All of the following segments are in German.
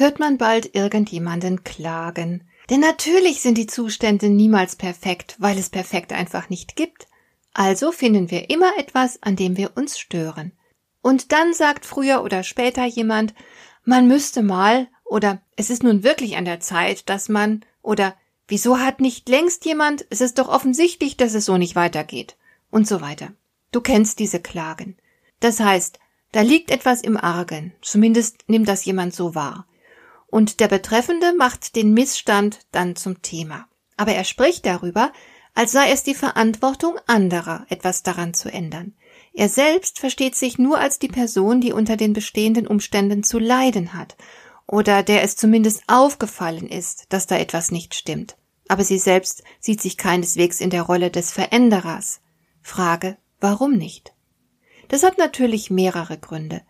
hört man bald irgendjemanden klagen. Denn natürlich sind die Zustände niemals perfekt, weil es perfekt einfach nicht gibt. Also finden wir immer etwas, an dem wir uns stören. Und dann sagt früher oder später jemand, man müsste mal oder es ist nun wirklich an der Zeit, dass man oder wieso hat nicht längst jemand, es ist doch offensichtlich, dass es so nicht weitergeht und so weiter. Du kennst diese Klagen. Das heißt, da liegt etwas im Argen, zumindest nimmt das jemand so wahr und der Betreffende macht den Missstand dann zum Thema. Aber er spricht darüber, als sei es die Verantwortung anderer, etwas daran zu ändern. Er selbst versteht sich nur als die Person, die unter den bestehenden Umständen zu leiden hat oder der es zumindest aufgefallen ist, dass da etwas nicht stimmt. Aber sie selbst sieht sich keineswegs in der Rolle des Veränderers. Frage, warum nicht? Das hat natürlich mehrere Gründe.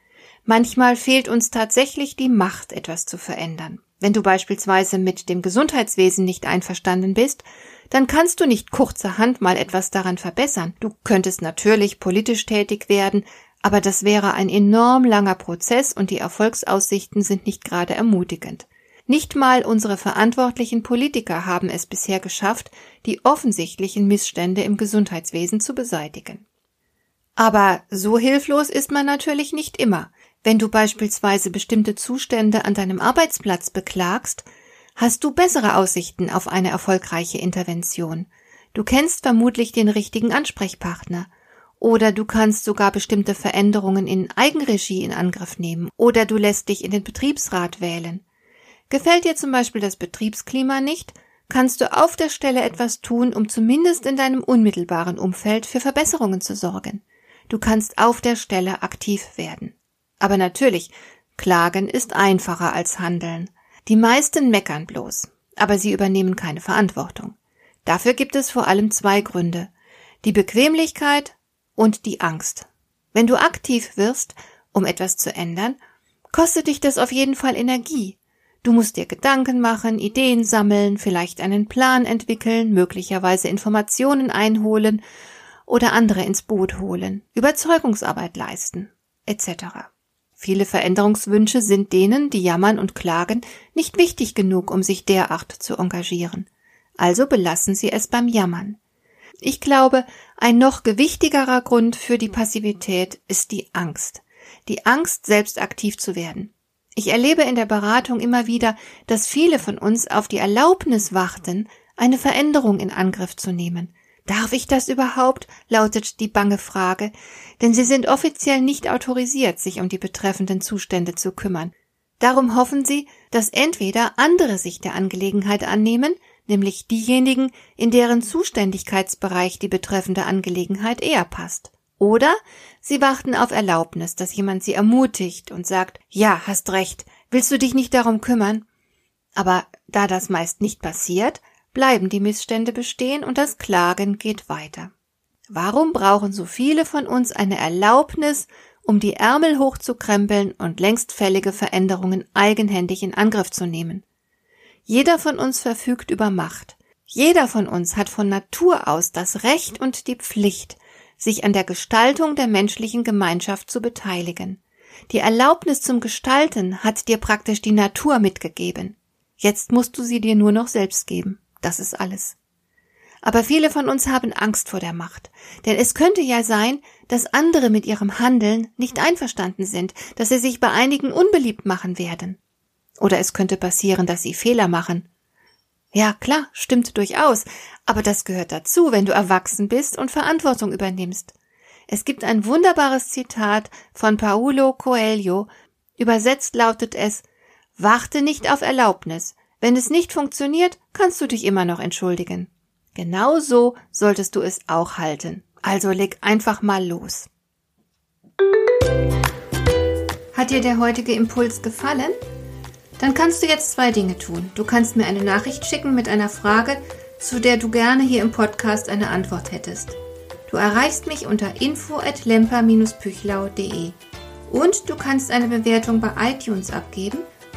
Manchmal fehlt uns tatsächlich die Macht, etwas zu verändern. Wenn du beispielsweise mit dem Gesundheitswesen nicht einverstanden bist, dann kannst du nicht kurzerhand mal etwas daran verbessern. Du könntest natürlich politisch tätig werden, aber das wäre ein enorm langer Prozess und die Erfolgsaussichten sind nicht gerade ermutigend. Nicht mal unsere verantwortlichen Politiker haben es bisher geschafft, die offensichtlichen Missstände im Gesundheitswesen zu beseitigen. Aber so hilflos ist man natürlich nicht immer. Wenn du beispielsweise bestimmte Zustände an deinem Arbeitsplatz beklagst, hast du bessere Aussichten auf eine erfolgreiche Intervention. Du kennst vermutlich den richtigen Ansprechpartner. Oder du kannst sogar bestimmte Veränderungen in Eigenregie in Angriff nehmen. Oder du lässt dich in den Betriebsrat wählen. Gefällt dir zum Beispiel das Betriebsklima nicht, kannst du auf der Stelle etwas tun, um zumindest in deinem unmittelbaren Umfeld für Verbesserungen zu sorgen. Du kannst auf der Stelle aktiv werden. Aber natürlich, Klagen ist einfacher als Handeln. Die meisten meckern bloß, aber sie übernehmen keine Verantwortung. Dafür gibt es vor allem zwei Gründe. Die Bequemlichkeit und die Angst. Wenn du aktiv wirst, um etwas zu ändern, kostet dich das auf jeden Fall Energie. Du musst dir Gedanken machen, Ideen sammeln, vielleicht einen Plan entwickeln, möglicherweise Informationen einholen oder andere ins Boot holen, Überzeugungsarbeit leisten, etc. Viele Veränderungswünsche sind denen, die jammern und klagen, nicht wichtig genug, um sich derart zu engagieren. Also belassen sie es beim Jammern. Ich glaube, ein noch gewichtigerer Grund für die Passivität ist die Angst. Die Angst, selbst aktiv zu werden. Ich erlebe in der Beratung immer wieder, dass viele von uns auf die Erlaubnis warten, eine Veränderung in Angriff zu nehmen, Darf ich das überhaupt? lautet die bange Frage, denn sie sind offiziell nicht autorisiert, sich um die betreffenden Zustände zu kümmern. Darum hoffen sie, dass entweder andere sich der Angelegenheit annehmen, nämlich diejenigen, in deren Zuständigkeitsbereich die betreffende Angelegenheit eher passt. Oder sie warten auf Erlaubnis, dass jemand sie ermutigt und sagt, ja, hast recht, willst du dich nicht darum kümmern? Aber da das meist nicht passiert, bleiben die Missstände bestehen und das Klagen geht weiter. Warum brauchen so viele von uns eine Erlaubnis, um die Ärmel hochzukrempeln und längst fällige Veränderungen eigenhändig in Angriff zu nehmen? Jeder von uns verfügt über Macht. Jeder von uns hat von Natur aus das Recht und die Pflicht, sich an der Gestaltung der menschlichen Gemeinschaft zu beteiligen. Die Erlaubnis zum Gestalten hat dir praktisch die Natur mitgegeben. Jetzt musst du sie dir nur noch selbst geben. Das ist alles. Aber viele von uns haben Angst vor der Macht. Denn es könnte ja sein, dass andere mit ihrem Handeln nicht einverstanden sind, dass sie sich bei einigen unbeliebt machen werden. Oder es könnte passieren, dass sie Fehler machen. Ja, klar, stimmt durchaus, aber das gehört dazu, wenn du erwachsen bist und Verantwortung übernimmst. Es gibt ein wunderbares Zitat von Paulo Coelho. Übersetzt lautet es Warte nicht auf Erlaubnis, wenn es nicht funktioniert, kannst du dich immer noch entschuldigen. Genau so solltest du es auch halten. Also leg einfach mal los. Hat dir der heutige Impuls gefallen? Dann kannst du jetzt zwei Dinge tun. Du kannst mir eine Nachricht schicken mit einer Frage, zu der du gerne hier im Podcast eine Antwort hättest. Du erreichst mich unter info@lemper-püchlau.de. Und du kannst eine Bewertung bei iTunes abgeben,